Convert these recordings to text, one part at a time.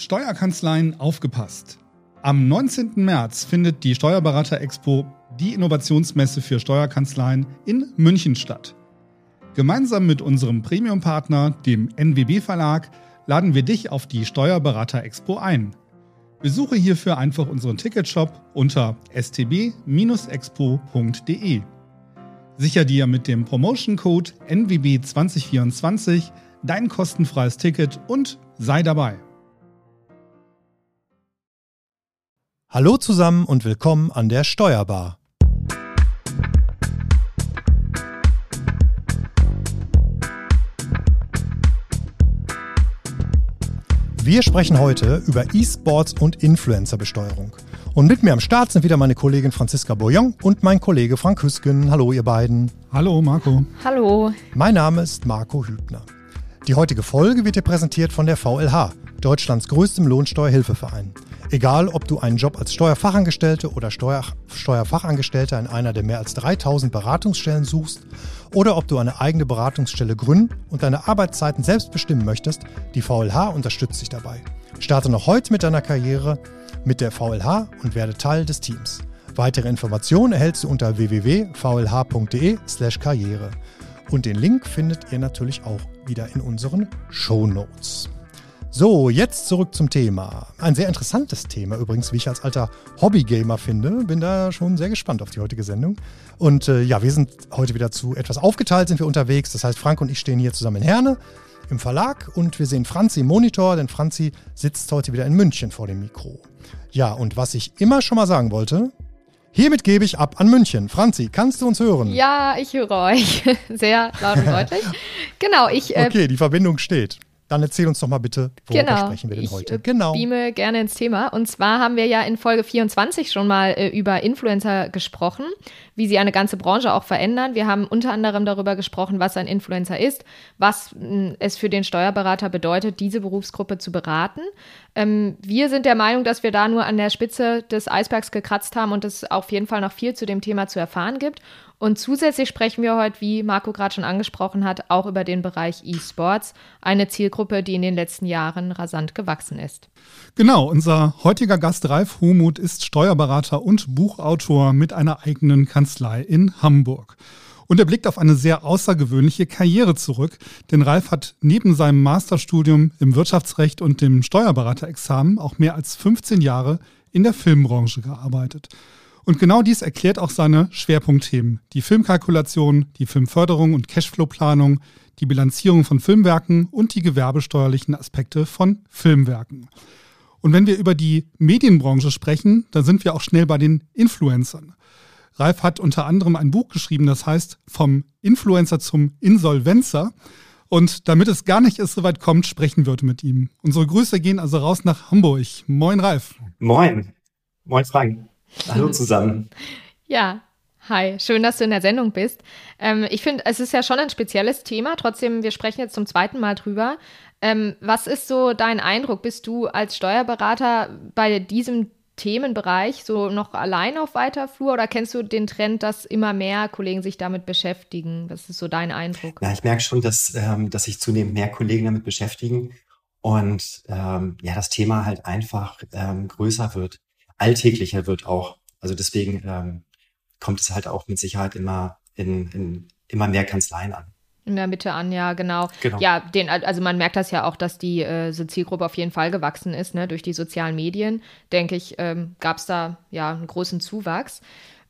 Steuerkanzleien aufgepasst. Am 19. März findet die Steuerberater Expo, die Innovationsmesse für Steuerkanzleien, in München statt. Gemeinsam mit unserem Premium-Partner, dem NWB Verlag, laden wir dich auf die Steuerberater Expo ein. Besuche hierfür einfach unseren Ticketshop unter stb-expo.de. Sicher dir mit dem Promotion-Code NWB2024 dein kostenfreies Ticket und sei dabei. Hallo zusammen und willkommen an der Steuerbar. Wir sprechen heute über E-Sports und Influencer-Besteuerung. Und mit mir am Start sind wieder meine Kollegin Franziska Boyon und mein Kollege Frank Hüsken. Hallo, ihr beiden. Hallo, Marco. Hallo. Mein Name ist Marco Hübner. Die heutige Folge wird dir präsentiert von der VLH, Deutschlands größtem Lohnsteuerhilfeverein. Egal, ob du einen Job als Steuerfachangestellte oder Steuer, Steuerfachangestellter in einer der mehr als 3000 Beratungsstellen suchst oder ob du eine eigene Beratungsstelle gründen und deine Arbeitszeiten selbst bestimmen möchtest, die VLH unterstützt dich dabei. Starte noch heute mit deiner Karriere mit der VLH und werde Teil des Teams. Weitere Informationen erhältst du unter www.vlh.de/karriere. Und den Link findet ihr natürlich auch wieder in unseren Show Notes. So, jetzt zurück zum Thema. Ein sehr interessantes Thema übrigens, wie ich als alter Hobbygamer finde. Bin da schon sehr gespannt auf die heutige Sendung. Und äh, ja, wir sind heute wieder zu etwas aufgeteilt, sind wir unterwegs. Das heißt, Frank und ich stehen hier zusammen in Herne im Verlag und wir sehen Franzi im Monitor, denn Franzi sitzt heute wieder in München vor dem Mikro. Ja, und was ich immer schon mal sagen wollte, hiermit gebe ich ab an München. Franzi, kannst du uns hören? Ja, ich höre euch. Sehr laut und deutlich. genau, ich. Äh, okay, die Verbindung steht. Dann erzähl uns doch mal bitte, worüber genau, sprechen wir denn ich, heute? Äh, genau. beame gerne ins Thema. Und zwar haben wir ja in Folge 24 schon mal äh, über Influencer gesprochen, wie sie eine ganze Branche auch verändern. Wir haben unter anderem darüber gesprochen, was ein Influencer ist, was mh, es für den Steuerberater bedeutet, diese Berufsgruppe zu beraten. Ähm, wir sind der Meinung, dass wir da nur an der Spitze des Eisbergs gekratzt haben und es auf jeden Fall noch viel zu dem Thema zu erfahren gibt. Und zusätzlich sprechen wir heute, wie Marco gerade schon angesprochen hat, auch über den Bereich E-Sports, eine Zielgruppe, die in den letzten Jahren rasant gewachsen ist. Genau, unser heutiger Gast Ralf Humuth ist Steuerberater und Buchautor mit einer eigenen Kanzlei in Hamburg. Und er blickt auf eine sehr außergewöhnliche Karriere zurück, denn Ralf hat neben seinem Masterstudium im Wirtschaftsrecht und dem Steuerberaterexamen auch mehr als 15 Jahre in der Filmbranche gearbeitet. Und genau dies erklärt auch seine Schwerpunktthemen. Die Filmkalkulation, die Filmförderung und Cashflow-Planung, die Bilanzierung von Filmwerken und die gewerbesteuerlichen Aspekte von Filmwerken. Und wenn wir über die Medienbranche sprechen, dann sind wir auch schnell bei den Influencern. Ralf hat unter anderem ein Buch geschrieben, das heißt Vom Influencer zum Insolvenzer. Und damit es gar nicht erst so weit kommt, sprechen wir heute mit ihm. Unsere Grüße gehen also raus nach Hamburg. Moin, Ralf. Moin. Moin, Frank. Hallo zusammen. Ja, hi, schön, dass du in der Sendung bist. Ähm, ich finde, es ist ja schon ein spezielles Thema, trotzdem, wir sprechen jetzt zum zweiten Mal drüber. Ähm, was ist so dein Eindruck? Bist du als Steuerberater bei diesem Themenbereich so noch allein auf weiter Flur oder kennst du den Trend, dass immer mehr Kollegen sich damit beschäftigen? Was ist so dein Eindruck? Ja, ich merke schon, dass, ähm, dass sich zunehmend mehr Kollegen damit beschäftigen und ähm, ja, das Thema halt einfach ähm, größer wird alltäglicher wird auch. Also deswegen ähm, kommt es halt auch mit Sicherheit immer in, in immer mehr Kanzleien an. In der Mitte an, ja, genau. genau. Ja, den, also man merkt das ja auch, dass die äh, Zielgruppe auf jeden Fall gewachsen ist, ne? Durch die sozialen Medien, denke ich, ähm, gab es da ja einen großen Zuwachs.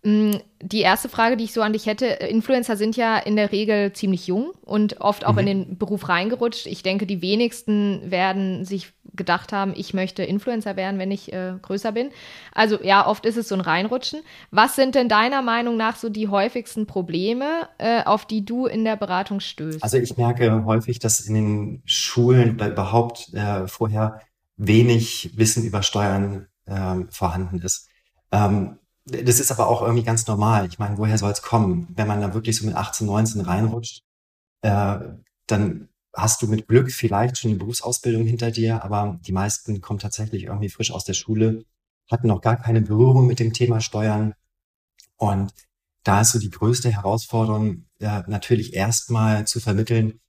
Mm, die erste Frage, die ich so an dich hätte, Influencer sind ja in der Regel ziemlich jung und oft auch mhm. in den Beruf reingerutscht. Ich denke, die wenigsten werden sich gedacht haben, ich möchte Influencer werden, wenn ich äh, größer bin. Also ja, oft ist es so ein Reinrutschen. Was sind denn deiner Meinung nach so die häufigsten Probleme, äh, auf die du in der Beratung stößt? Also ich merke häufig, dass in den Schulen oder überhaupt äh, vorher wenig Wissen über Steuern ähm, vorhanden ist. Ähm, das ist aber auch irgendwie ganz normal. Ich meine, woher soll es kommen? Wenn man da wirklich so mit 18, 19 reinrutscht, äh, dann hast du mit Glück vielleicht schon die Berufsausbildung hinter dir, aber die meisten kommen tatsächlich irgendwie frisch aus der Schule, hatten noch gar keine Berührung mit dem Thema Steuern. Und da ist so die größte Herausforderung, äh, natürlich erstmal zu vermitteln,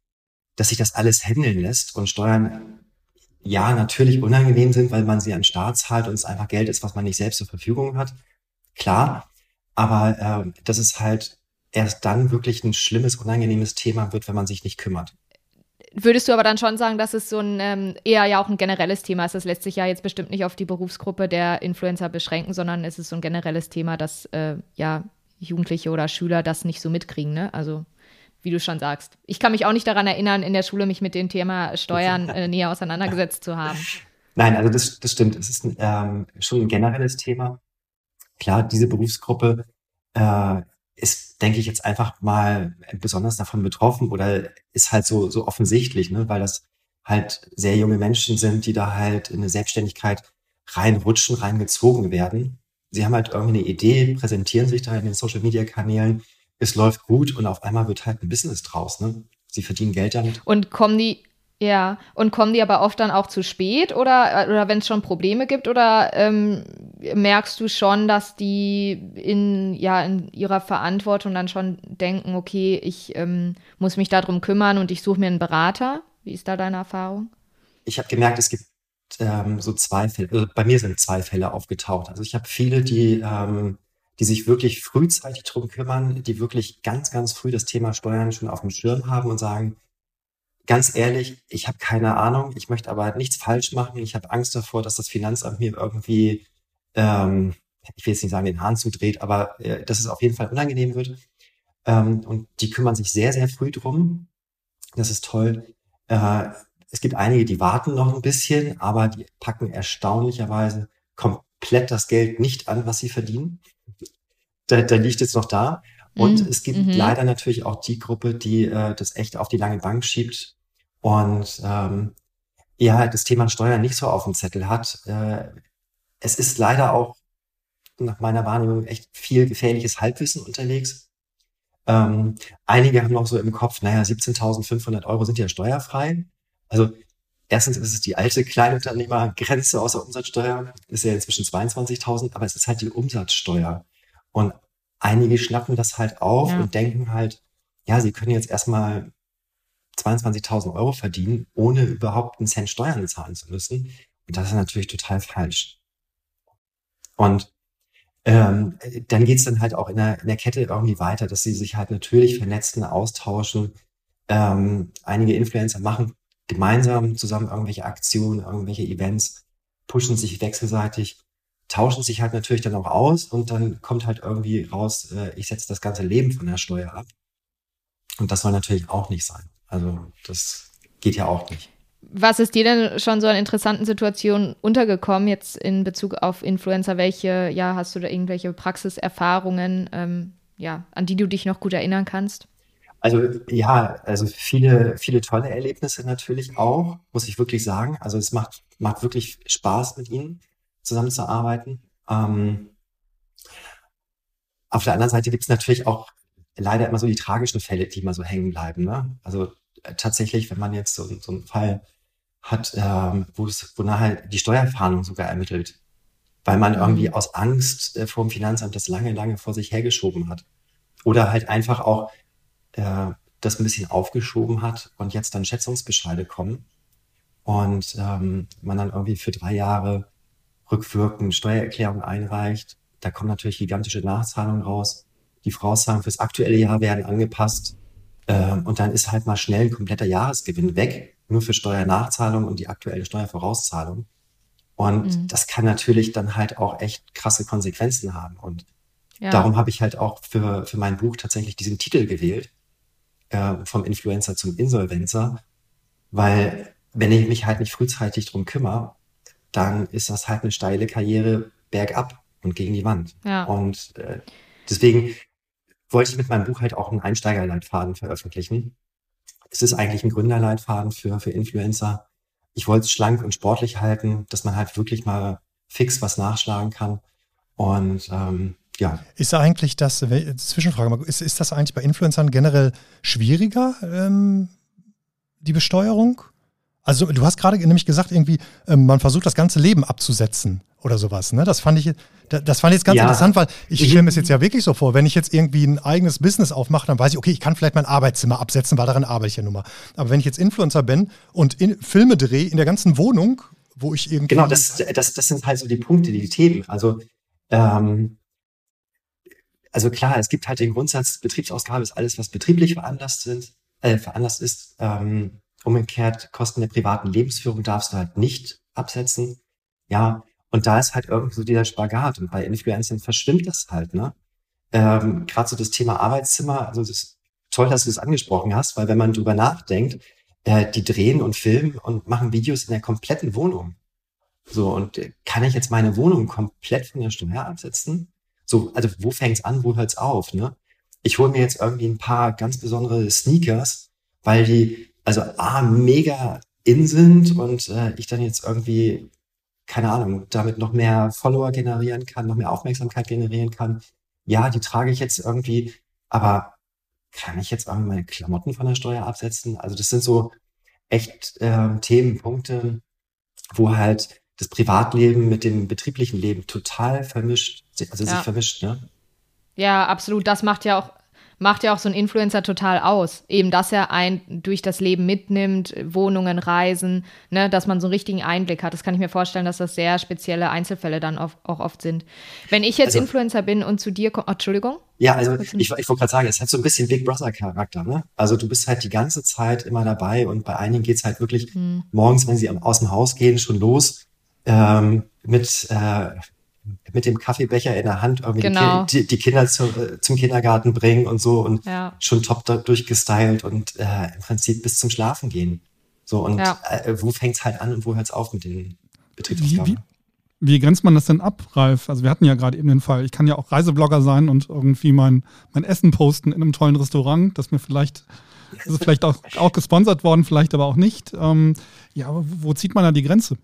dass sich das alles handeln lässt und Steuern ja natürlich unangenehm sind, weil man sie an Staat zahlt und es einfach Geld ist, was man nicht selbst zur Verfügung hat. Klar, aber äh, das ist halt erst dann wirklich ein schlimmes, unangenehmes Thema wird, wenn man sich nicht kümmert. Würdest du aber dann schon sagen, dass es so ein ähm, eher ja auch ein generelles Thema ist? Das lässt sich ja jetzt bestimmt nicht auf die Berufsgruppe der Influencer beschränken, sondern es ist so ein generelles Thema, dass äh, ja Jugendliche oder Schüler das nicht so mitkriegen, ne? Also wie du schon sagst. Ich kann mich auch nicht daran erinnern, in der Schule mich mit dem Thema Steuern äh, näher auseinandergesetzt zu haben. Nein, also das, das stimmt. Es ist ähm, schon ein generelles Thema. Klar, diese Berufsgruppe äh, ist, denke ich, jetzt einfach mal besonders davon betroffen oder ist halt so, so offensichtlich, ne? weil das halt sehr junge Menschen sind, die da halt in eine Selbstständigkeit reinrutschen, reingezogen werden. Sie haben halt irgendwie eine Idee, präsentieren sich da in den Social Media Kanälen, es läuft gut und auf einmal wird halt ein Business draus. Ne? Sie verdienen Geld damit. Und kommen die, ja, und kommen die aber oft dann auch zu spät oder, oder wenn es schon Probleme gibt oder ähm, merkst du schon, dass die in, ja, in ihrer Verantwortung dann schon denken, okay, ich ähm, muss mich darum kümmern und ich suche mir einen Berater? Wie ist da deine Erfahrung? Ich habe gemerkt, es gibt ähm, so zwei Fälle, also bei mir sind zwei Fälle aufgetaucht. Also ich habe viele, die ähm, die sich wirklich frühzeitig drum kümmern, die wirklich ganz, ganz früh das Thema Steuern schon auf dem Schirm haben und sagen, ganz ehrlich, ich habe keine Ahnung, ich möchte aber nichts falsch machen, ich habe Angst davor, dass das Finanzamt mir irgendwie, ähm, ich will jetzt nicht sagen, den Hahn zudreht, aber äh, dass es auf jeden Fall unangenehm wird. Ähm, und die kümmern sich sehr, sehr früh drum. Das ist toll. Äh, es gibt einige, die warten noch ein bisschen, aber die packen erstaunlicherweise komplett das Geld nicht an, was sie verdienen da, da liegt es noch da. Und mhm. es gibt mhm. leider natürlich auch die Gruppe, die äh, das echt auf die lange Bank schiebt und ähm, ja, das Thema Steuern nicht so auf dem Zettel hat. Äh, es ist leider auch nach meiner Wahrnehmung echt viel gefährliches Halbwissen unterwegs. Ähm, einige haben noch so im Kopf, naja, 17.500 Euro sind ja steuerfrei. Also erstens ist es die alte Kleinunternehmergrenze außer Umsatzsteuer, ist ja inzwischen 22.000, aber es ist halt die Umsatzsteuer. Und einige schnappen das halt auf ja. und denken halt, ja, sie können jetzt erstmal 22.000 Euro verdienen, ohne überhaupt einen Cent Steuern zahlen zu müssen. Und das ist natürlich total falsch. Und ähm, dann geht's dann halt auch in der, in der Kette irgendwie weiter, dass sie sich halt natürlich vernetzen, austauschen. Ähm, einige Influencer machen gemeinsam zusammen irgendwelche Aktionen, irgendwelche Events, pushen sich wechselseitig tauschen sich halt natürlich dann auch aus und dann kommt halt irgendwie raus, äh, ich setze das ganze Leben von der Steuer ab. Und das soll natürlich auch nicht sein. Also das geht ja auch nicht. Was ist dir denn schon so an interessanten Situationen untergekommen jetzt in Bezug auf Influencer? Welche, ja, hast du da irgendwelche Praxiserfahrungen, ähm, ja, an die du dich noch gut erinnern kannst? Also ja, also viele, viele tolle Erlebnisse natürlich auch, muss ich wirklich sagen. Also es macht, macht wirklich Spaß mit ihnen zusammenzuarbeiten. Ähm, auf der anderen Seite gibt es natürlich auch leider immer so die tragischen Fälle, die immer so hängen bleiben. Ne? Also tatsächlich, wenn man jetzt so, so einen Fall hat, ähm, wo es, wo nachher die Steuerfahndung sogar ermittelt, weil man irgendwie mhm. aus Angst äh, vor dem Finanzamt das lange, lange vor sich hergeschoben hat. Oder halt einfach auch äh, das ein bisschen aufgeschoben hat und jetzt dann Schätzungsbescheide kommen und ähm, man dann irgendwie für drei Jahre rückwirkend Steuererklärung einreicht. Da kommen natürlich gigantische Nachzahlungen raus. Die Vorauszahlungen fürs aktuelle Jahr werden angepasst. Ähm, und dann ist halt mal schnell ein kompletter Jahresgewinn weg, nur für Steuernachzahlung und die aktuelle Steuervorauszahlung. Und mhm. das kann natürlich dann halt auch echt krasse Konsequenzen haben. Und ja. darum habe ich halt auch für, für mein Buch tatsächlich diesen Titel gewählt, äh, vom Influencer zum Insolvenzer, weil wenn ich mich halt nicht frühzeitig drum kümmere, dann ist das halt eine steile Karriere bergab und gegen die Wand. Ja. Und äh, deswegen wollte ich mit meinem Buch halt auch einen Einsteigerleitfaden veröffentlichen. Es ist eigentlich ein Gründerleitfaden für, für Influencer. Ich wollte es schlank und sportlich halten, dass man halt wirklich mal fix was nachschlagen kann. Und ähm, ja. Ist eigentlich das, Zwischenfrage, ist, ist das eigentlich bei Influencern generell schwieriger, ähm, die Besteuerung? Also du hast gerade nämlich gesagt, irgendwie, ähm, man versucht das ganze Leben abzusetzen. Oder sowas. Ne? Das fand ich, das fand ich jetzt ganz ja. interessant, weil ich stelle mir es jetzt ja wirklich so vor, wenn ich jetzt irgendwie ein eigenes Business aufmache, dann weiß ich, okay, ich kann vielleicht mein Arbeitszimmer absetzen, weil darin arbeite ich ja nun mal. Aber wenn ich jetzt Influencer bin und in, Filme drehe in der ganzen Wohnung, wo ich irgendwie. Genau, das, das, das sind halt so die Punkte, die Themen. Also, ähm, also klar, es gibt halt den Grundsatz, Betriebsausgabe ist alles, was betrieblich veranlasst sind, äh, veranlasst ist. Ähm, umgekehrt, Kosten der privaten Lebensführung darfst du halt nicht absetzen. Ja, und da ist halt irgendwie so dieser Spagat. Und bei Influencern verschwimmt das halt, ne? Ähm, Gerade so das Thema Arbeitszimmer, also das ist toll, dass du das angesprochen hast, weil wenn man drüber nachdenkt, äh, die drehen und filmen und machen Videos in der kompletten Wohnung. So, und kann ich jetzt meine Wohnung komplett von der Steuer absetzen? So, also wo fängt's an, wo hört's auf, ne? Ich hole mir jetzt irgendwie ein paar ganz besondere Sneakers, weil die, also A, mega in sind und äh, ich dann jetzt irgendwie keine Ahnung, damit noch mehr Follower generieren kann, noch mehr Aufmerksamkeit generieren kann. Ja, die trage ich jetzt irgendwie, aber kann ich jetzt irgendwie meine Klamotten von der Steuer absetzen? Also das sind so echt äh, Themenpunkte, wo halt das Privatleben mit dem betrieblichen Leben total vermischt, also ja. sich vermischt, ne? Ja, absolut. Das macht ja auch macht ja auch so ein Influencer total aus. Eben, dass er ein durch das Leben mitnimmt, Wohnungen, Reisen, ne, dass man so einen richtigen Einblick hat. Das kann ich mir vorstellen, dass das sehr spezielle Einzelfälle dann auch, auch oft sind. Wenn ich jetzt also, Influencer bin und zu dir komme, oh, Entschuldigung? Ja, also ich, ich wollte gerade sagen, es hat so ein bisschen Big Brother-Charakter, ne? Also du bist halt die ganze Zeit immer dabei und bei einigen geht's halt wirklich hm. morgens, wenn sie aus dem Haus gehen, schon los ähm, mit äh, mit dem Kaffeebecher in der Hand irgendwie genau. die, die, Kinder zu, äh, zum Kindergarten bringen und so und ja. schon top durchgestylt und äh, im Prinzip bis zum Schlafen gehen. So, und ja. äh, wo fängt's halt an und wo hört's auf mit den Betriebsaufgaben? Wie, wie, wie, grenzt man das denn ab, Ralf? Also wir hatten ja gerade eben den Fall, ich kann ja auch Reiseblogger sein und irgendwie mein, mein Essen posten in einem tollen Restaurant, das mir vielleicht, das ist vielleicht auch, auch gesponsert worden, vielleicht aber auch nicht. Ähm, ja, wo zieht man da die Grenze?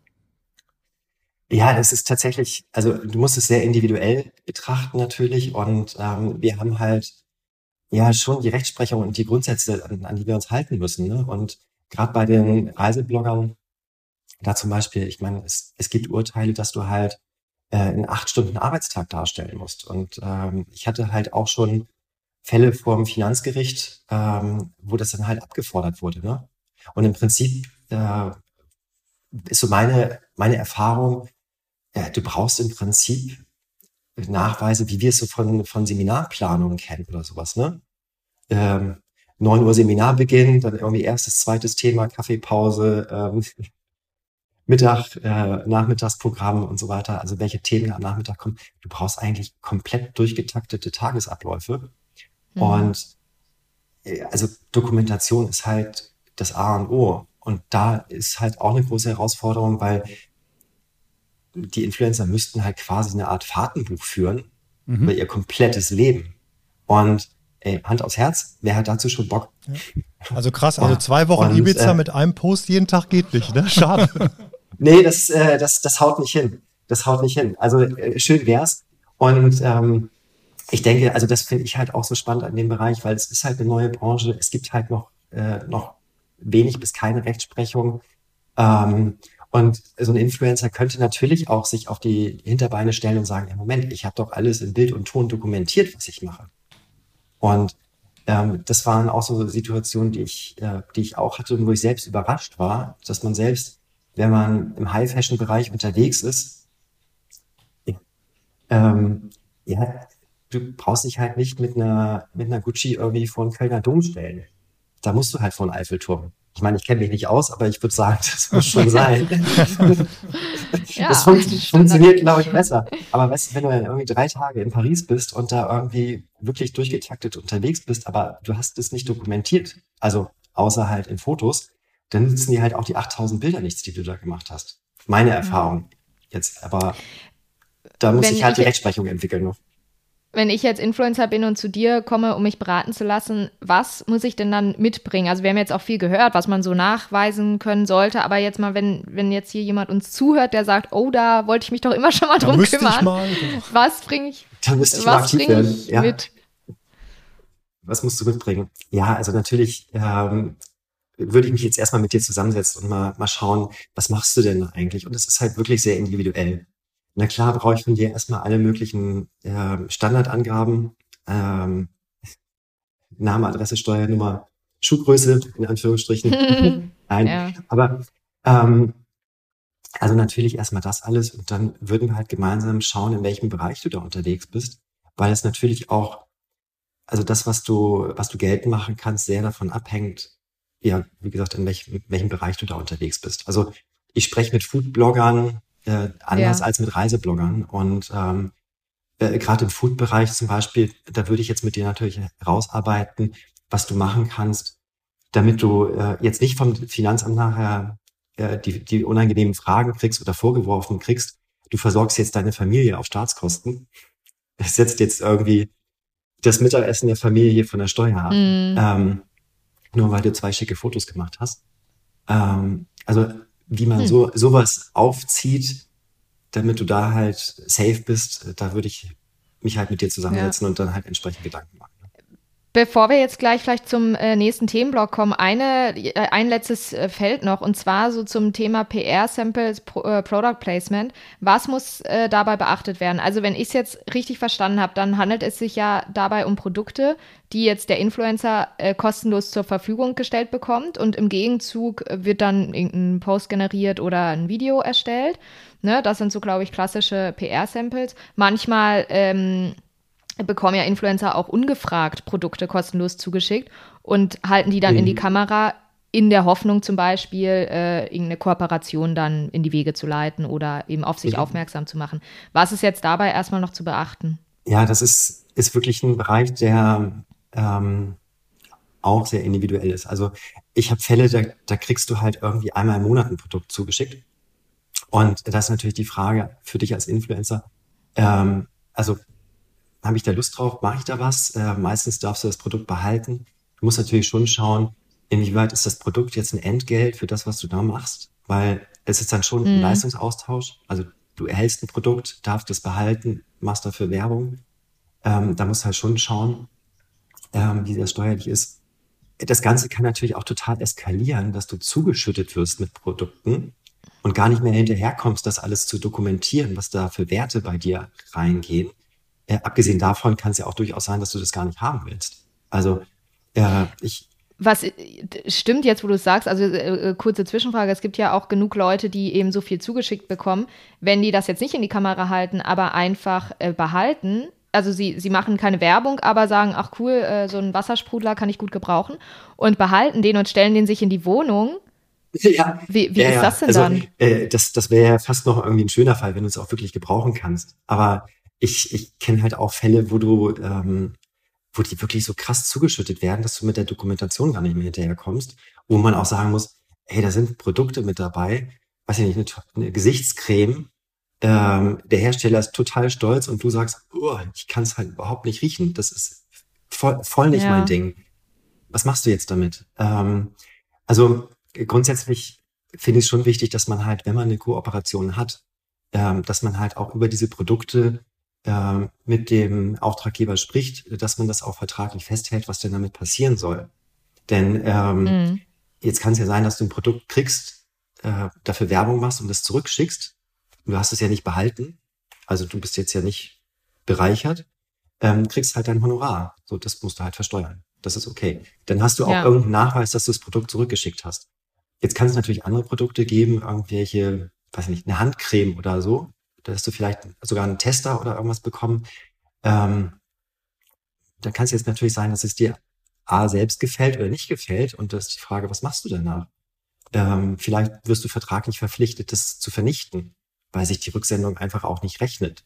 Ja, das ist tatsächlich, also du musst es sehr individuell betrachten natürlich und ähm, wir haben halt ja schon die Rechtsprechung und die Grundsätze, an, an die wir uns halten müssen. Ne? Und gerade bei den Reisebloggern, da zum Beispiel, ich meine, es, es gibt Urteile, dass du halt äh, einen acht Stunden Arbeitstag darstellen musst. Und ähm, ich hatte halt auch schon Fälle vor dem Finanzgericht, ähm, wo das dann halt abgefordert wurde. Ne? Und im Prinzip äh, ist so meine, meine Erfahrung, du brauchst im Prinzip Nachweise, wie wir es so von, von Seminarplanungen kennen oder sowas, ne? Ähm, 9 Uhr Seminarbeginn, dann irgendwie erstes, zweites Thema, Kaffeepause, ähm, Mittag, äh, Nachmittagsprogramm und so weiter, also welche Themen am Nachmittag kommen. Du brauchst eigentlich komplett durchgetaktete Tagesabläufe. Mhm. Und äh, also Dokumentation ist halt das A und O. Und da ist halt auch eine große Herausforderung, weil die Influencer müssten halt quasi eine Art Fahrtenbuch führen mhm. über ihr komplettes Leben. Und ey, Hand aufs Herz, wer hat dazu schon Bock? Ja. Also krass, also zwei Wochen und, Ibiza äh, mit einem Post jeden Tag geht nicht, ne? Schade. nee, das, äh, das, das haut nicht hin. Das haut nicht hin. Also äh, schön wär's. Und ähm, ich denke, also das finde ich halt auch so spannend an dem Bereich, weil es ist halt eine neue Branche. Es gibt halt noch, äh, noch wenig bis keine Rechtsprechung. Ähm, und so ein Influencer könnte natürlich auch sich auf die Hinterbeine stellen und sagen, ja Moment, ich habe doch alles in Bild und Ton dokumentiert, was ich mache. Und ähm, das waren auch so Situationen, die ich, äh, die ich auch hatte, wo ich selbst überrascht war, dass man selbst, wenn man im High-Fashion-Bereich unterwegs ist, ähm, ja, du brauchst dich halt nicht mit einer, mit einer Gucci irgendwie vor den Kölner Dom stellen. Da musst du halt vor den Eiffelturm. Ich meine, ich kenne mich nicht aus, aber ich würde sagen, das muss schon sein. ja, das fun funktioniert, glaube ich, besser. Aber weißt du, wenn du dann irgendwie drei Tage in Paris bist und da irgendwie wirklich durchgetaktet unterwegs bist, aber du hast es nicht dokumentiert, also außer halt in Fotos, dann nützen dir halt auch die 8000 Bilder nichts, die du da gemacht hast. Meine Erfahrung jetzt, aber da muss sich halt die Rechtsprechung entwickeln noch wenn ich jetzt Influencer bin und zu dir komme, um mich beraten zu lassen, was muss ich denn dann mitbringen? Also wir haben jetzt auch viel gehört, was man so nachweisen können sollte, aber jetzt mal, wenn, wenn jetzt hier jemand uns zuhört, der sagt, oh, da wollte ich mich doch immer schon mal drum kümmern. Mal, was bringe ich, dann müsste ich was bringe ich ja. mit? Was musst du mitbringen? Ja, also natürlich ähm, würde ich mich jetzt erstmal mit dir zusammensetzen und mal, mal schauen, was machst du denn eigentlich? Und es ist halt wirklich sehr individuell. Na klar, brauche ich von dir erstmal alle möglichen äh, Standardangaben, ähm, Name, Adresse, Steuernummer, Schuhgröße, in Anführungsstrichen. Nein, ja. aber ähm, also natürlich erstmal das alles und dann würden wir halt gemeinsam schauen, in welchem Bereich du da unterwegs bist, weil es natürlich auch, also das, was du, was du geltend machen kannst, sehr davon abhängt, ja, wie gesagt, in welchem, in welchem Bereich du da unterwegs bist. Also ich spreche mit Foodbloggern äh, anders ja. als mit Reisebloggern und ähm, äh, gerade im Food-Bereich zum Beispiel, da würde ich jetzt mit dir natürlich herausarbeiten, was du machen kannst, damit du äh, jetzt nicht vom Finanzamt nachher äh, die, die unangenehmen Fragen kriegst oder vorgeworfen kriegst, du versorgst jetzt deine Familie auf Staatskosten, setzt jetzt irgendwie das Mittagessen der Familie von der Steuer ab, mm. ähm, nur weil du zwei schicke Fotos gemacht hast. Ähm, also wie man hm. so sowas aufzieht, damit du da halt safe bist, da würde ich mich halt mit dir zusammensetzen ja. und dann halt entsprechend Gedanken machen. Bevor wir jetzt gleich vielleicht zum äh, nächsten Themenblock kommen, eine, äh, ein letztes äh, Feld noch und zwar so zum Thema PR-Samples, Pro, Product Placement. Was muss dabei beachtet werden? Also wenn ich es jetzt richtig verstanden habe, dann handelt es sich ja dabei um Produkte, die jetzt der Influencer kostenlos zur Verfügung gestellt bekommt und im Gegenzug wird dann irgendein Post generiert oder ein Video erstellt. Ne? Das sind so, glaube ich, klassische PR-Samples. Manchmal ähm, bekommen ja Influencer auch ungefragt Produkte kostenlos zugeschickt und halten die dann mhm. in die mhm. Kamera in der Hoffnung zum Beispiel, äh, irgendeine Kooperation dann in die Wege zu leiten oder eben auf sich mhm. aufmerksam zu machen. Was ist jetzt dabei erstmal noch zu beachten? Ja, das ist, ist wirklich ein Bereich, der ähm, auch sehr individuell ist. Also ich habe Fälle, da, da kriegst du halt irgendwie einmal im Monat ein Produkt zugeschickt. Und das ist natürlich die Frage für dich als Influencer. Ähm, also habe ich da Lust drauf, mache ich da was? Äh, meistens darfst du das Produkt behalten. Du musst natürlich schon schauen, inwieweit ist das Produkt jetzt ein Entgelt für das, was du da machst, weil es ist dann schon mhm. ein Leistungsaustausch. Also du erhältst ein Produkt, darfst es behalten, machst dafür Werbung. Ähm, da musst du halt schon schauen, ähm, wie das steuerlich ist. Das Ganze kann natürlich auch total eskalieren, dass du zugeschüttet wirst mit Produkten und gar nicht mehr hinterherkommst, das alles zu dokumentieren, was da für Werte bei dir reingehen. Äh, abgesehen davon kann es ja auch durchaus sein, dass du das gar nicht haben willst. Also äh, ich. Was äh, stimmt jetzt, wo du es sagst, also äh, äh, kurze Zwischenfrage, es gibt ja auch genug Leute, die eben so viel zugeschickt bekommen, wenn die das jetzt nicht in die Kamera halten, aber einfach äh, behalten, also sie, sie machen keine Werbung, aber sagen, ach cool, äh, so ein Wassersprudler kann ich gut gebrauchen und behalten den und stellen den sich in die Wohnung. Ja. Wie, wie ja, ist das denn also, dann? Äh, das das wäre ja fast noch irgendwie ein schöner Fall, wenn du es auch wirklich gebrauchen kannst. Aber ich, ich kenne halt auch Fälle, wo du, ähm, wo die wirklich so krass zugeschüttet werden, dass du mit der Dokumentation gar nicht mehr hinterherkommst, wo man auch sagen muss, hey, da sind Produkte mit dabei, weiß ich nicht, eine, eine Gesichtscreme, ähm, der Hersteller ist total stolz und du sagst, oh, ich kann es halt überhaupt nicht riechen, das ist voll, voll nicht ja. mein Ding. Was machst du jetzt damit? Ähm, also grundsätzlich finde ich es schon wichtig, dass man halt, wenn man eine Kooperation hat, ähm, dass man halt auch über diese Produkte äh, mit dem Auftraggeber spricht, dass man das auch vertraglich festhält, was denn damit passieren soll. Denn ähm, mhm. jetzt kann es ja sein, dass du ein Produkt kriegst, äh, dafür Werbung machst und das zurückschickst. Du hast es ja nicht behalten. Also du bist jetzt ja nicht bereichert. Ähm, kriegst halt dein Honorar. So, das musst du halt versteuern. Das ist okay. Dann hast du auch ja. irgendeinen Nachweis, dass du das Produkt zurückgeschickt hast. Jetzt kann es natürlich andere Produkte geben, irgendwelche, weiß ich nicht, eine Handcreme oder so, da hast du vielleicht sogar einen Tester oder irgendwas bekommen. Ähm, dann kann es jetzt natürlich sein, dass es dir A selbst gefällt oder nicht gefällt. Und das ist die Frage, was machst du danach? Ähm, vielleicht wirst du vertraglich verpflichtet, das zu vernichten, weil sich die Rücksendung einfach auch nicht rechnet.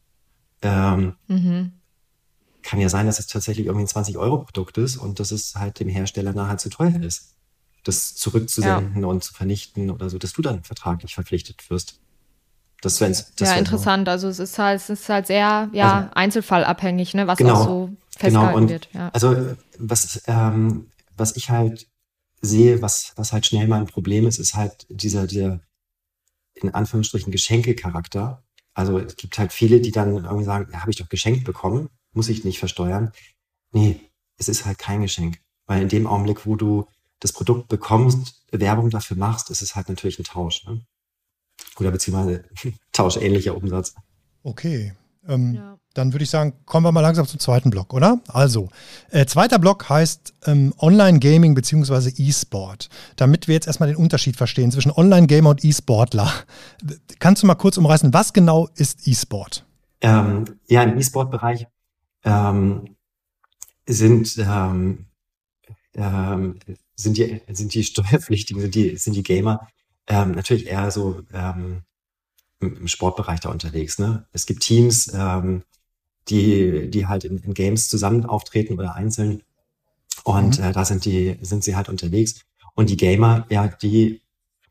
Ähm, mhm. Kann ja sein, dass es tatsächlich irgendwie ein 20-Euro-Produkt ist und dass es halt dem Hersteller nachher zu teuer ist, das zurückzusenden ja. und zu vernichten oder so, dass du dann vertraglich verpflichtet wirst. Das wär, das ja, interessant. Also es ist halt, es ist halt sehr ja, also, einzelfallabhängig, ne, was genau, auch so festgehalten genau. Und wird. Ja. Also was, ähm, was ich halt sehe, was, was halt schnell mal ein Problem ist, ist halt dieser, dieser in Anführungsstrichen Geschenke-Charakter. Also es gibt halt viele, die dann irgendwie sagen, ja, habe ich doch geschenkt bekommen, muss ich nicht versteuern. Nee, es ist halt kein Geschenk. Weil in dem Augenblick, wo du das Produkt bekommst, Werbung dafür machst, ist es halt natürlich ein Tausch. Ne? Oder beziehungsweise tauschähnlicher Umsatz. Okay. Ähm, ja. Dann würde ich sagen, kommen wir mal langsam zum zweiten Block, oder? Also, äh, zweiter Block heißt ähm, Online-Gaming bzw. E-Sport. Damit wir jetzt erstmal den Unterschied verstehen zwischen Online-Gamer und E-Sportler. Kannst du mal kurz umreißen, was genau ist E-Sport? Ähm, ja, im E-Sport-Bereich ähm, sind, ähm, ähm, sind, die, sind die Steuerpflichtigen, sind die, sind die Gamer ähm, natürlich eher so ähm, im Sportbereich da unterwegs. Ne? Es gibt Teams, ähm, die, die halt in, in Games zusammen auftreten oder einzeln. Und mhm. äh, da sind die, sind sie halt unterwegs. Und die Gamer, ja, die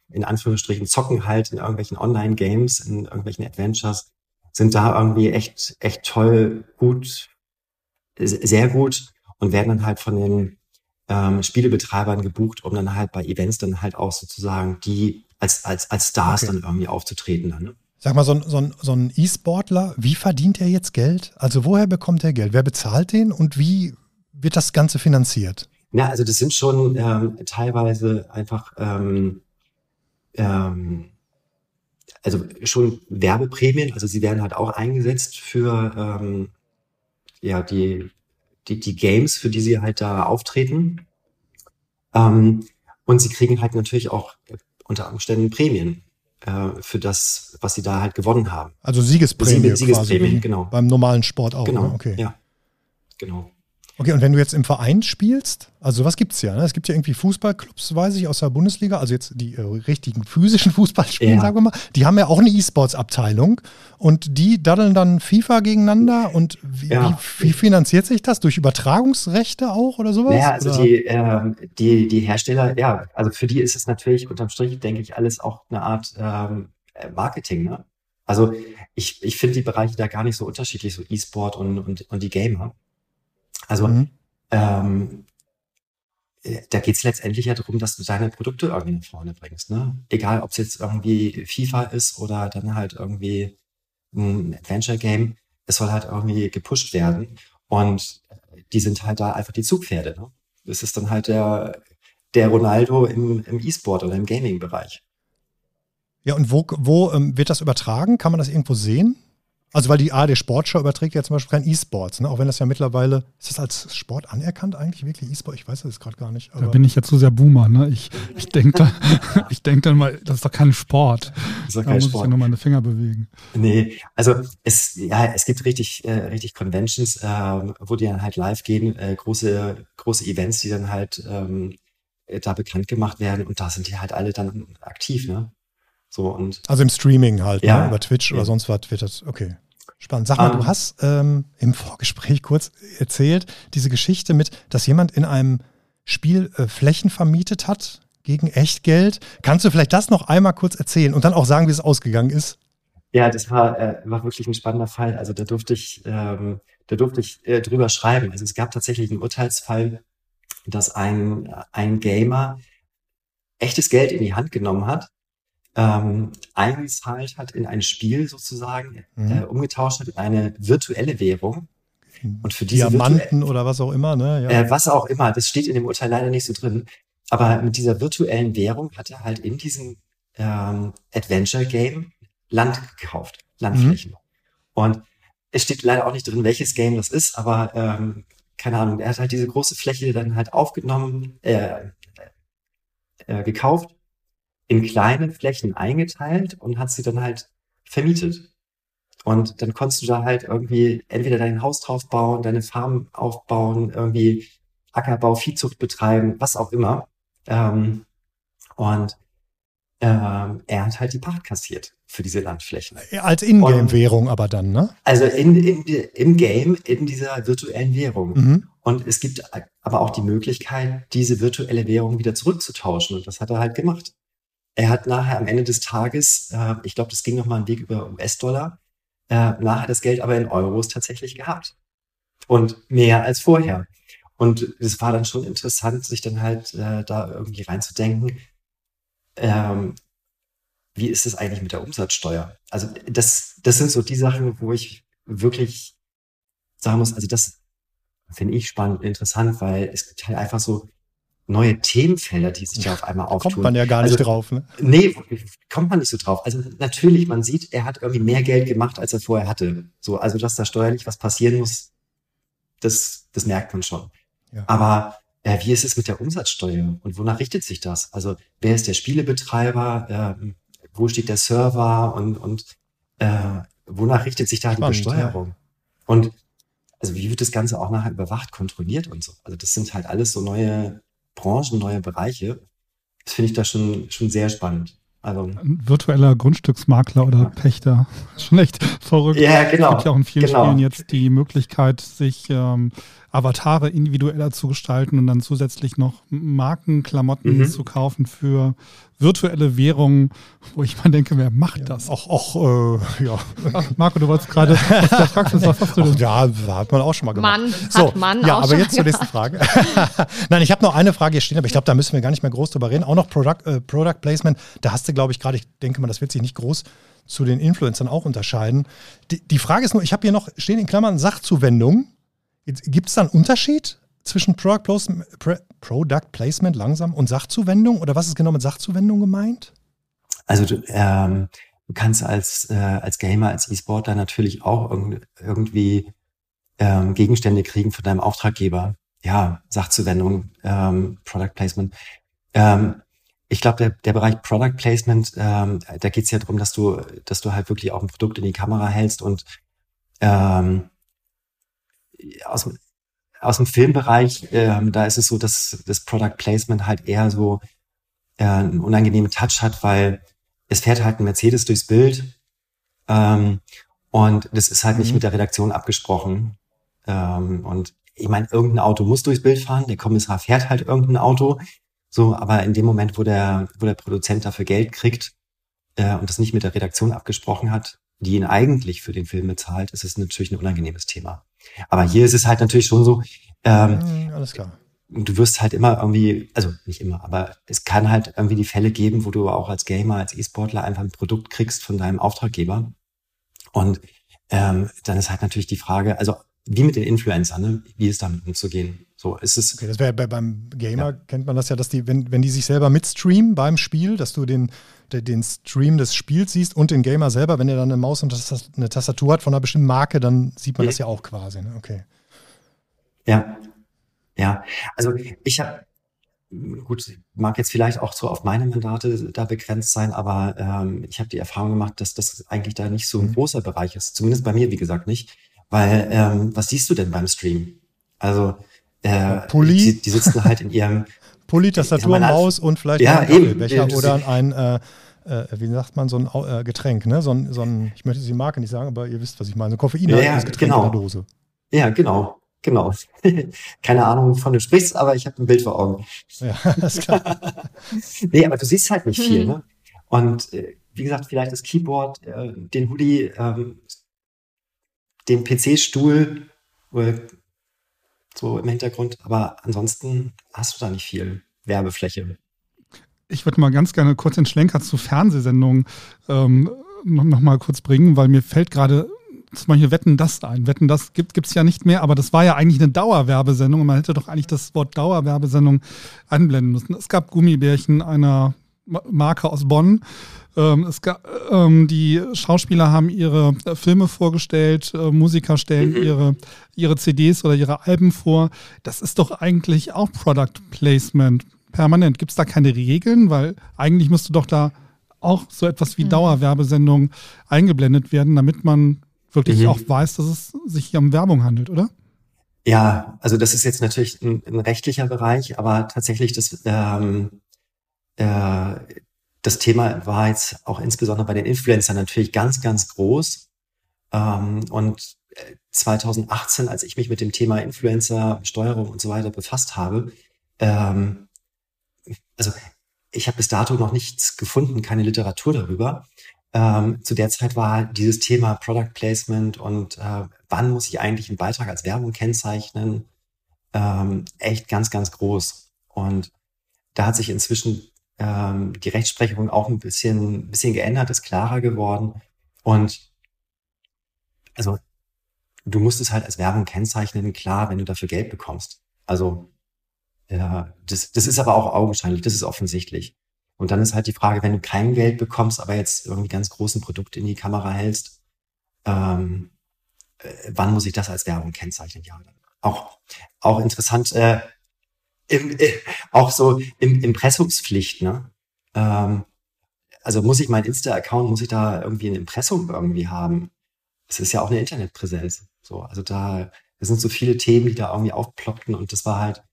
in Anführungsstrichen zocken halt in irgendwelchen Online-Games, in irgendwelchen Adventures, sind da irgendwie echt, echt toll, gut, sehr gut und werden dann halt von den ähm, Spielebetreibern gebucht, um dann halt bei Events dann halt auch sozusagen die als, als, als Stars okay. dann irgendwie aufzutreten. Dann, ne? Sag mal, so ein, so ein, so ein E-Sportler, wie verdient er jetzt Geld? Also woher bekommt er Geld? Wer bezahlt den und wie wird das Ganze finanziert? Ja, also das sind schon ähm, teilweise einfach ähm, ähm, also schon Werbeprämien, also sie werden halt auch eingesetzt für ähm, ja die, die, die Games, für die sie halt da auftreten. Ähm, und sie kriegen halt natürlich auch unter Umständen Prämien äh, für das, was sie da halt gewonnen haben. Also Siegesprämie. Siegesprämie, genau. Beim normalen Sport auch. Genau, ne? okay. Ja, genau. Okay, und wenn du jetzt im Verein spielst, also was gibt es ja? Ne? Es gibt ja irgendwie Fußballclubs, weiß ich, aus der Bundesliga, also jetzt die äh, richtigen physischen Fußballspiele, ja. sagen wir mal, die haben ja auch eine E-Sports-Abteilung und die daddeln dann FIFA gegeneinander und wie, ja. wie, wie, finanziert sich das? Durch Übertragungsrechte auch oder sowas? Ja, also Die, äh, die, die Hersteller, ja, also für die ist es natürlich unterm Strich, denke ich, alles auch eine Art ähm, Marketing, ne? Also ich, ich finde die Bereiche da gar nicht so unterschiedlich, so E-Sport und, und, und die Gamer. Also mhm. ähm, äh, da geht es letztendlich ja darum, dass du deine Produkte irgendwie nach vorne bringst. Ne? Egal, ob es jetzt irgendwie FIFA ist oder dann halt irgendwie ein Adventure-Game, es soll halt irgendwie gepusht werden. Und die sind halt da einfach die Zugpferde. Ne? Das ist dann halt der, der Ronaldo im, im E-Sport oder im Gaming-Bereich. Ja, und wo, wo ähm, wird das übertragen? Kann man das irgendwo sehen? Also weil die ARD Sportschau überträgt ja zum Beispiel kein E-Sports, ne? auch wenn das ja mittlerweile, ist das als Sport anerkannt eigentlich wirklich E-Sport? Ich weiß das gerade gar nicht. da bin ich ja zu sehr Boomer, ne? Ich, ich denke da, ich denk dann mal, das ist doch kein Sport. Das ist doch kein da muss Sport. ich ja nur meine Finger bewegen. Nee, also es, ja, es gibt richtig, äh, richtig Conventions, äh, wo die dann halt live gehen, äh, große, große Events, die dann halt ähm, da bekannt gemacht werden und da sind die halt alle dann aktiv, ne? So und also im Streaming halt, ja, ne? über Twitch ja. oder sonst was wird das, okay. Spannend. Sag mal, um, du ähm. hast ähm, im Vorgespräch kurz erzählt, diese Geschichte mit, dass jemand in einem Spiel äh, Flächen vermietet hat gegen Echtgeld. Kannst du vielleicht das noch einmal kurz erzählen und dann auch sagen, wie es ausgegangen ist? Ja, das war, äh, war wirklich ein spannender Fall. Also da durfte ich, ähm, da durfte ich äh, drüber schreiben. Also es gab tatsächlich einen Urteilsfall, dass ein, ein Gamer echtes Geld in die Hand genommen hat ähm, eingezahlt hat in ein Spiel sozusagen, mhm. äh, umgetauscht hat in eine virtuelle Währung. Und für diese Diamanten oder was auch immer, ne? Ja. Äh, was auch immer, das steht in dem Urteil leider nicht so drin. Aber mit dieser virtuellen Währung hat er halt in diesem ähm, Adventure-Game Land gekauft, Landflächen. Mhm. Und es steht leider auch nicht drin, welches Game das ist, aber ähm, keine Ahnung, er hat halt diese große Fläche dann halt aufgenommen, äh, äh, gekauft in kleine Flächen eingeteilt und hat sie dann halt vermietet. Und dann konntest du da halt irgendwie entweder dein Haus drauf bauen, deine Farm aufbauen, irgendwie Ackerbau, Viehzucht betreiben, was auch immer. Ähm, und ähm, er hat halt die Pacht kassiert für diese Landflächen. Als Ingame-Währung aber dann, ne? Also in, in, im Game, in dieser virtuellen Währung. Mhm. Und es gibt aber auch die Möglichkeit, diese virtuelle Währung wieder zurückzutauschen. Und das hat er halt gemacht. Er hat nachher am Ende des Tages, äh, ich glaube, das ging nochmal einen Weg über US-Dollar, äh, nachher das Geld aber in Euros tatsächlich gehabt. Und mehr als vorher. Und es war dann schon interessant, sich dann halt äh, da irgendwie reinzudenken, ähm, wie ist es eigentlich mit der Umsatzsteuer? Also das, das sind so die Sachen, wo ich wirklich sagen muss, also das finde ich spannend und interessant, weil es gibt halt einfach so neue Themenfelder, die sich da auf einmal auftun. Kommt man ja gar nicht also, drauf, ne? Nee, kommt man nicht so drauf. Also natürlich, man sieht, er hat irgendwie mehr Geld gemacht, als er vorher hatte. So, also dass da steuerlich was passieren muss, das, das merkt man schon. Ja. Aber äh, wie ist es mit der Umsatzsteuer und wonach richtet sich das? Also wer ist der Spielebetreiber? Äh, wo steht der Server und, und äh, wonach richtet sich da Spannend, die Besteuerung? Ja. Und also wie wird das Ganze auch nachher überwacht, kontrolliert und so? Also das sind halt alles so neue Branchen, neue Bereiche. Das finde ich da schon, schon sehr spannend. Also, Ein virtueller Grundstücksmakler oder Pächter. Schon echt verrückt. Ja, genau. Es gibt ja auch in vielen genau. Spielen jetzt die Möglichkeit, sich ähm, Avatare individueller zu gestalten und dann zusätzlich noch Markenklamotten mhm. zu kaufen für virtuelle Währungen, wo ich mal denke, wer macht ja, das? Auch, auch äh, ja. Ach, Marco, du wolltest gerade aus der Praxis, was hast du denn? ja, hat man auch schon mal gemacht. Mann, so, hat Mann Ja, aber jetzt zur nächsten Frage. Nein, ich habe noch eine Frage hier stehen, aber ich glaube, da müssen wir gar nicht mehr groß drüber reden. Auch noch Product, äh, Product Placement. Da hast du, glaube ich, gerade, ich denke mal, das wird sich nicht groß zu den Influencern auch unterscheiden. Die, die Frage ist nur, ich habe hier noch stehen in Klammern Sachzuwendung. Gibt es da einen Unterschied zwischen Product Placement, Product Placement langsam und Sachzuwendung? Oder was ist genau mit Sachzuwendung gemeint? Also du, ähm, du kannst als, äh, als Gamer, als E-Sportler natürlich auch irgendwie ähm, Gegenstände kriegen von deinem Auftraggeber. Ja, Sachzuwendung, ähm, Product Placement. Ähm, ich glaube, der, der Bereich Product Placement, ähm, da geht es ja darum, dass du, dass du halt wirklich auch ein Produkt in die Kamera hältst und ähm, aus, aus dem Filmbereich, ähm, da ist es so, dass das Product Placement halt eher so äh, einen unangenehmen Touch hat, weil es fährt halt ein Mercedes durchs Bild ähm, und das ist halt mhm. nicht mit der Redaktion abgesprochen. Ähm, und ich meine, irgendein Auto muss durchs Bild fahren, der Kommissar fährt halt irgendein Auto. So, aber in dem Moment, wo der, wo der Produzent dafür Geld kriegt äh, und das nicht mit der Redaktion abgesprochen hat, die ihn eigentlich für den Film bezahlt, ist es natürlich ein unangenehmes Thema. Aber hier ist es halt natürlich schon so, ähm, hm, alles klar. Du wirst halt immer irgendwie, also nicht immer, aber es kann halt irgendwie die Fälle geben, wo du auch als Gamer, als E-Sportler einfach ein Produkt kriegst von deinem Auftraggeber. Und ähm, dann ist halt natürlich die Frage, also wie mit den Influencern, ne? wie ist damit umzugehen? So ist es. Okay, das wäre bei, beim Gamer ja. kennt man das ja, dass die, wenn, wenn die sich selber mitstreamen beim Spiel, dass du den, den Stream des Spiels siehst und den Gamer selber, wenn er dann eine Maus und eine Tastatur hat von einer bestimmten Marke, dann sieht man ja. das ja auch quasi. Ne? Okay. Ja, ja. Also ich habe gut, mag jetzt vielleicht auch so auf meine Mandate da begrenzt sein, aber ähm, ich habe die Erfahrung gemacht, dass das eigentlich da nicht so ein mhm. großer Bereich ist. Zumindest bei mir, wie gesagt, nicht. Weil, ähm, was siehst du denn beim Stream? Also, äh, Pulli. Die, die sitzen halt in ihrem Pulli, Tastatur, Maus und vielleicht ja, ein Becher oder ein, äh, äh, wie sagt man, so ein äh, Getränk, ne? So ein, so ein, ich möchte die Marke nicht sagen, aber ihr wisst, was ich meine, so ein koffeinhaltiges ja, Getränk genau. in der Dose. Ja, genau. Genau. Keine Ahnung, wovon du sprichst, aber ich habe ein Bild vor Augen. Ja, alles klar. nee, aber du siehst halt nicht viel, ne? Und äh, wie gesagt, vielleicht das Keyboard, äh, den Hoodie, ähm, den PC-Stuhl so im Hintergrund, aber ansonsten hast du da nicht viel Werbefläche. Ich würde mal ganz gerne kurz den Schlenker zu Fernsehsendungen ähm, noch, mal kurz bringen, weil mir fällt gerade zum Beispiel Wetten das ein. Wetten das gibt es ja nicht mehr, aber das war ja eigentlich eine Dauerwerbesendung und man hätte doch eigentlich das Wort Dauerwerbesendung anblenden müssen. Es gab Gummibärchen einer Marke aus Bonn ähm, es gab, ähm, die Schauspieler haben ihre äh, Filme vorgestellt, äh, Musiker stellen mhm. ihre, ihre CDs oder ihre Alben vor. Das ist doch eigentlich auch Product Placement permanent. Gibt es da keine Regeln? Weil eigentlich müsste doch da auch so etwas wie mhm. Dauerwerbesendungen eingeblendet werden, damit man wirklich mhm. auch weiß, dass es sich hier um Werbung handelt, oder? Ja, also das ist jetzt natürlich ein, ein rechtlicher Bereich, aber tatsächlich das ähm, äh, das Thema war jetzt auch insbesondere bei den Influencern natürlich ganz, ganz groß. Ähm, und 2018, äh, als ich mich mit dem Thema Influencer, Steuerung und so weiter befasst habe, ähm, also ich habe bis dato noch nichts gefunden, keine Literatur darüber. Ähm, zu der Zeit war dieses Thema Product Placement und äh, wann muss ich eigentlich einen Beitrag als Werbung kennzeichnen, ähm, echt ganz, ganz groß. Und da hat sich inzwischen ähm, die Rechtsprechung auch ein bisschen, bisschen geändert, ist klarer geworden. Und also du musst es halt als Werbung kennzeichnen, klar, wenn du dafür Geld bekommst. Also Ja, das, das ist aber auch augenscheinlich, das ist offensichtlich. Und dann ist halt die Frage, wenn du kein Geld bekommst, aber jetzt irgendwie ganz großen Produkte in die Kamera hältst, ähm, äh, wann muss ich das als Werbung kennzeichnen? Ja, auch, auch interessant, äh, im, äh, auch so im Impressumspflicht, ne? Ähm, also muss ich mein Insta-Account, muss ich da irgendwie ein Impressum irgendwie haben? Es ist ja auch eine Internetpräsenz. So, also da, es sind so viele Themen, die da irgendwie aufploppten und das war halt,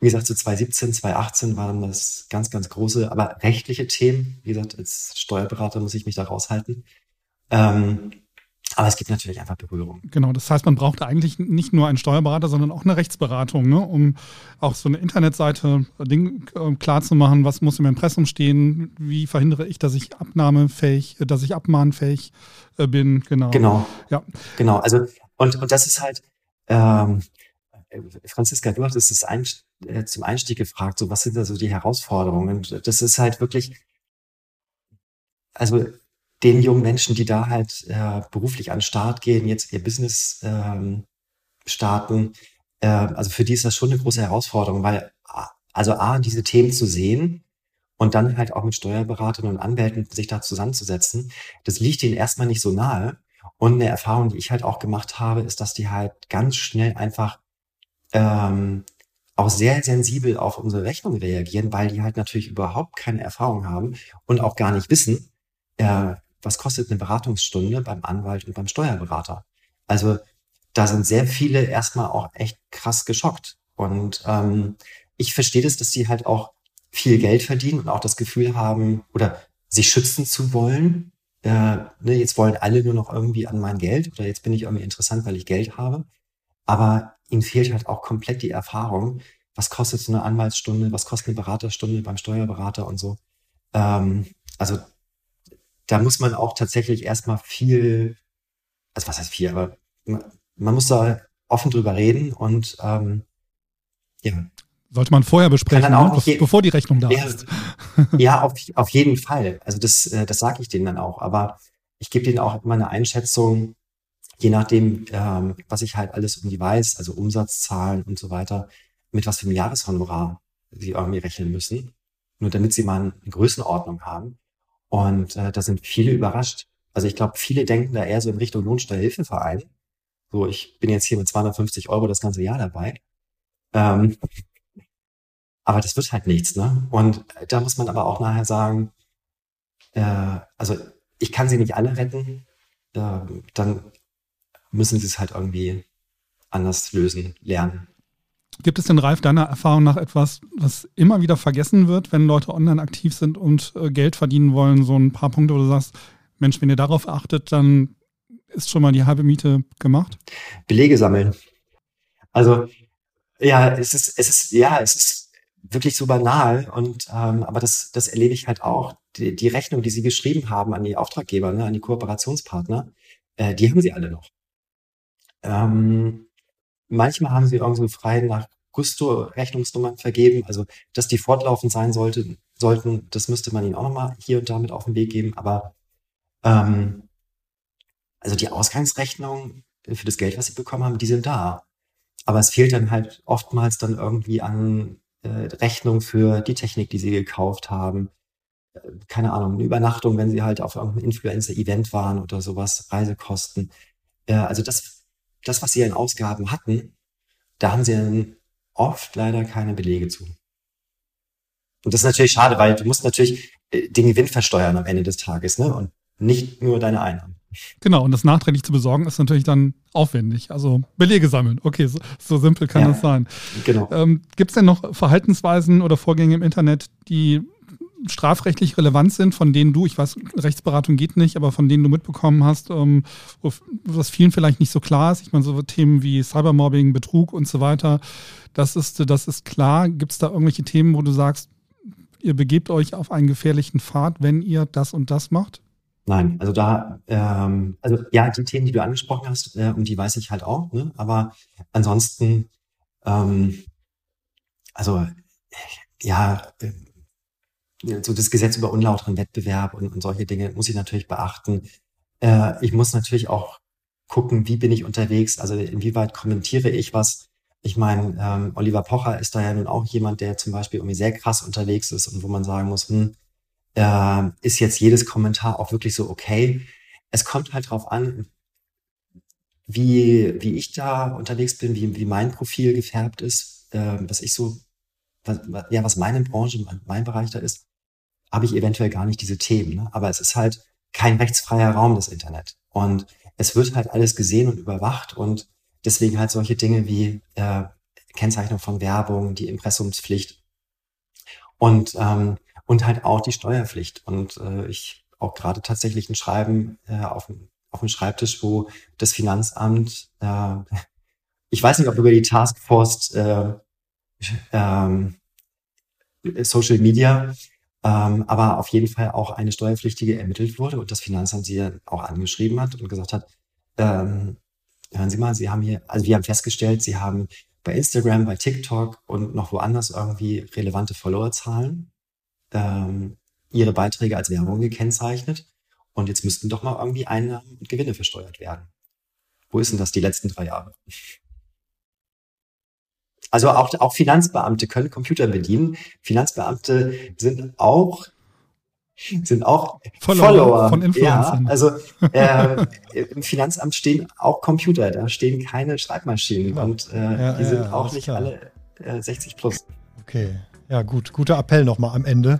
wie gesagt, so 2017, 2018 waren das ganz, ganz große, aber rechtliche Themen. Wie gesagt, als Steuerberater muss ich mich da raushalten. Ähm, aber es gibt natürlich einfach Berührung. Genau, das heißt, man braucht eigentlich nicht nur einen Steuerberater, sondern auch eine Rechtsberatung, ne? um auch so eine Internetseite Ding, äh, klar zu machen, was muss im Impressum stehen, wie verhindere ich, dass ich abnahmefähig, dass ich abmahnfähig äh, bin. Genau. Genau. Ja. Genau. Also, und, und das ist halt, ähm, Franziska, du hattest es ein, äh, zum Einstieg gefragt, so was sind da so die Herausforderungen? Und das ist halt wirklich, also den jungen Menschen, die da halt äh, beruflich an den Start gehen, jetzt ihr Business ähm, starten, äh, also für die ist das schon eine große Herausforderung, weil also A, diese Themen zu sehen und dann halt auch mit Steuerberatern und Anwälten sich da zusammenzusetzen, das liegt ihnen erstmal nicht so nahe. Und eine Erfahrung, die ich halt auch gemacht habe, ist, dass die halt ganz schnell einfach ähm, auch sehr sensibel auf unsere Rechnung reagieren, weil die halt natürlich überhaupt keine Erfahrung haben und auch gar nicht wissen, äh, was kostet eine Beratungsstunde beim Anwalt und beim Steuerberater. Also da sind sehr viele erstmal auch echt krass geschockt. Und ähm, ich verstehe das, dass die halt auch viel Geld verdienen und auch das Gefühl haben oder sich schützen zu wollen. Äh, ne, jetzt wollen alle nur noch irgendwie an mein Geld oder jetzt bin ich irgendwie interessant, weil ich Geld habe. Aber ihnen fehlt halt auch komplett die Erfahrung. Was kostet so eine Anwaltsstunde? Was kostet eine Beraterstunde beim Steuerberater und so? Ähm, also da muss man auch tatsächlich erstmal viel, also was heißt viel, aber man muss da offen drüber reden und ähm, ja. Sollte man vorher besprechen, ne? bevor die Rechnung da ja, ist. ja, auf, auf jeden Fall. Also das, äh, das sage ich denen dann auch. Aber ich gebe denen auch meine Einschätzung, je nachdem, ähm, was ich halt alles irgendwie weiß, also Umsatzzahlen und so weiter, mit was für einem Jahreshonorar sie irgendwie rechnen müssen. Nur damit sie mal eine Größenordnung haben. Und äh, da sind viele überrascht. Also ich glaube, viele denken da eher so in Richtung Lohnsteuerhilfeverein. So, ich bin jetzt hier mit 250 Euro das ganze Jahr dabei. Ähm, aber das wird halt nichts, ne? Und da muss man aber auch nachher sagen, äh, also ich kann sie nicht alle retten, äh, dann müssen sie es halt irgendwie anders lösen, lernen. Gibt es denn, Ralf, deiner Erfahrung nach etwas, was immer wieder vergessen wird, wenn Leute online aktiv sind und äh, Geld verdienen wollen? So ein paar Punkte, wo du sagst, Mensch, wenn ihr darauf achtet, dann ist schon mal die halbe Miete gemacht? Belege sammeln. Also, ja, es ist, es ist, ja, es ist wirklich so banal und, ähm, aber das, das erlebe ich halt auch. Die, die Rechnung, die sie geschrieben haben an die Auftraggeber, ne, an die Kooperationspartner, äh, die haben sie alle noch. Ähm, manchmal haben sie irgendwie frei nach Gusto Rechnungsnummern vergeben, also dass die fortlaufend sein sollte, sollten, das müsste man ihnen auch nochmal hier und da mit auf den Weg geben. Aber ähm, also die Ausgangsrechnungen für das Geld, was sie bekommen haben, die sind da. Aber es fehlt dann halt oftmals dann irgendwie an äh, Rechnung für die Technik, die sie gekauft haben. Äh, keine Ahnung, eine Übernachtung, wenn sie halt auf irgendeinem Influencer-Event waren oder sowas, Reisekosten. Äh, also das das, was sie an Ausgaben hatten, da haben sie dann oft leider keine Belege zu. Und das ist natürlich schade, weil du musst natürlich äh, den Gewinn versteuern am Ende des Tages, ne? Und nicht nur deine Einnahmen. Genau, und das nachträglich zu besorgen ist natürlich dann aufwendig. Also Belege sammeln. Okay, so, so simpel kann ja, das sein. Genau. Ähm, Gibt es denn noch Verhaltensweisen oder Vorgänge im Internet, die strafrechtlich relevant sind, von denen du, ich weiß, Rechtsberatung geht nicht, aber von denen du mitbekommen hast, ähm, was vielen vielleicht nicht so klar ist. Ich meine, so Themen wie Cybermobbing, Betrug und so weiter, das ist, das ist klar. Gibt es da irgendwelche Themen, wo du sagst, ihr begebt euch auf einen gefährlichen Pfad, wenn ihr das und das macht? Nein, also da, ähm, also ja, die Themen, die du angesprochen hast, äh, um die weiß ich halt auch, ne? aber ansonsten, ähm, also ja, äh, so das Gesetz über unlauteren Wettbewerb und, und solche Dinge muss ich natürlich beachten. Äh, ich muss natürlich auch gucken, wie bin ich unterwegs, also inwieweit kommentiere ich was. Ich meine, ähm, Oliver Pocher ist da ja nun auch jemand, der zum Beispiel irgendwie sehr krass unterwegs ist und wo man sagen muss, hm, äh, ist jetzt jedes Kommentar auch wirklich so okay? Es kommt halt drauf an, wie, wie ich da unterwegs bin, wie, wie mein Profil gefärbt ist, äh, was ich so, was, ja, was meine Branche, mein Bereich da ist, habe ich eventuell gar nicht diese Themen. Ne? Aber es ist halt kein rechtsfreier Raum, das Internet. Und es wird halt alles gesehen und überwacht und deswegen halt solche Dinge wie äh, Kennzeichnung von Werbung, die Impressumspflicht und, ähm, und halt auch die Steuerpflicht. Und äh, ich auch gerade tatsächlich ein Schreiben äh, auf, auf dem Schreibtisch, wo das Finanzamt, äh, ich weiß nicht, ob über die Taskforce äh, ähm, Social Media, ähm, aber auf jeden Fall auch eine Steuerpflichtige ermittelt wurde und das Finanzamt sie auch angeschrieben hat und gesagt hat, ähm, hören Sie mal, Sie haben hier, also wir haben festgestellt, Sie haben bei Instagram, bei TikTok und noch woanders irgendwie relevante Followerzahlen, ähm, Ihre Beiträge als Werbung gekennzeichnet und jetzt müssten doch mal irgendwie Einnahmen und Gewinne versteuert werden. Wo ist denn das die letzten drei Jahre? Also auch, auch Finanzbeamte können Computer bedienen. Finanzbeamte sind auch sind auch Follower, Follower. von Influencern. Ja, also äh, im Finanzamt stehen auch Computer, da stehen keine Schreibmaschinen genau. und äh, ja, die ja, sind auch nicht klar. alle äh, 60 plus. Okay, ja gut, guter Appell nochmal am Ende.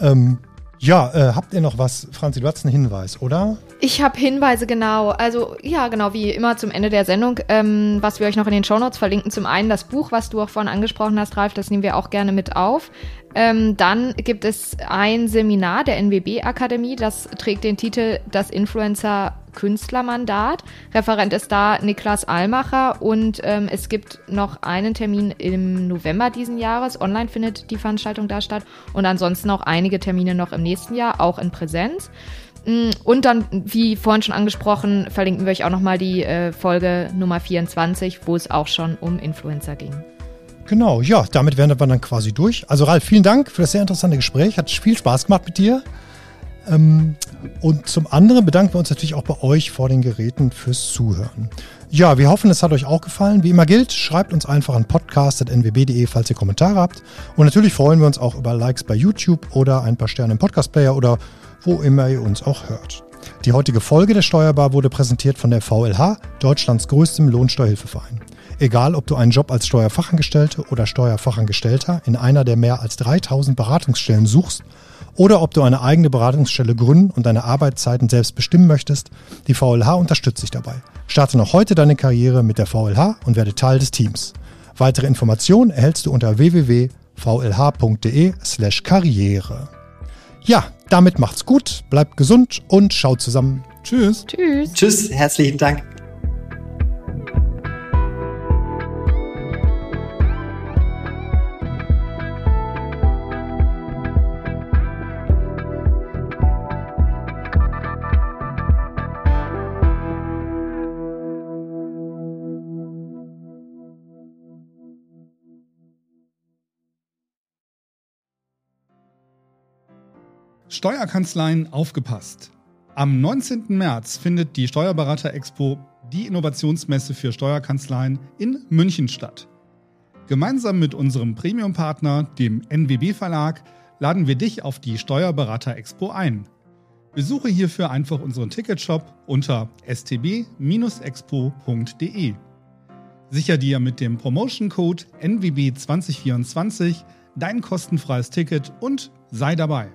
Ähm, ja, äh, habt ihr noch was, Franzi? Du hast einen Hinweis, oder? Ich habe Hinweise, genau. Also, ja, genau, wie immer zum Ende der Sendung, ähm, was wir euch noch in den Shownotes verlinken. Zum einen das Buch, was du auch vorhin angesprochen hast, Ralf, das nehmen wir auch gerne mit auf. Ähm, dann gibt es ein Seminar der NWB-Akademie, das trägt den Titel Das Influencer Künstlermandat. Referent ist da Niklas Almacher und ähm, es gibt noch einen Termin im November diesen Jahres. Online findet die Veranstaltung da statt und ansonsten auch einige Termine noch im nächsten Jahr, auch in Präsenz. Mm, und dann, wie vorhin schon angesprochen, verlinken wir euch auch nochmal die äh, Folge Nummer 24, wo es auch schon um Influencer ging. Genau, ja, damit wären wir dann quasi durch. Also Ralf, vielen Dank für das sehr interessante Gespräch. Hat viel Spaß gemacht mit dir. Ähm, und zum anderen bedanken wir uns natürlich auch bei euch vor den Geräten fürs Zuhören. Ja, wir hoffen, es hat euch auch gefallen. Wie immer gilt, schreibt uns einfach an podcast.nwb.de, falls ihr Kommentare habt. Und natürlich freuen wir uns auch über Likes bei YouTube oder ein paar Sterne im Podcast-Player oder wo immer ihr uns auch hört. Die heutige Folge der Steuerbar wurde präsentiert von der VLH, Deutschlands größtem Lohnsteuerhilfeverein. Egal, ob du einen Job als Steuerfachangestellte oder Steuerfachangestellter in einer der mehr als 3000 Beratungsstellen suchst oder ob du eine eigene Beratungsstelle gründen und deine Arbeitszeiten selbst bestimmen möchtest, die VLH unterstützt dich dabei. Starte noch heute deine Karriere mit der VLH und werde Teil des Teams. Weitere Informationen erhältst du unter www.vlh.de/karriere. Ja, damit macht's gut, bleibt gesund und schaut zusammen. Tschüss. Tschüss. Tschüss, herzlichen Dank. Steuerkanzleien aufgepasst. Am 19. März findet die Steuerberater Expo, die Innovationsmesse für Steuerkanzleien, in München statt. Gemeinsam mit unserem Premium-Partner, dem NWB Verlag, laden wir dich auf die Steuerberater Expo ein. Besuche hierfür einfach unseren Ticketshop unter stb-expo.de. Sicher dir mit dem Promotion-Code NWB2024 dein kostenfreies Ticket und sei dabei.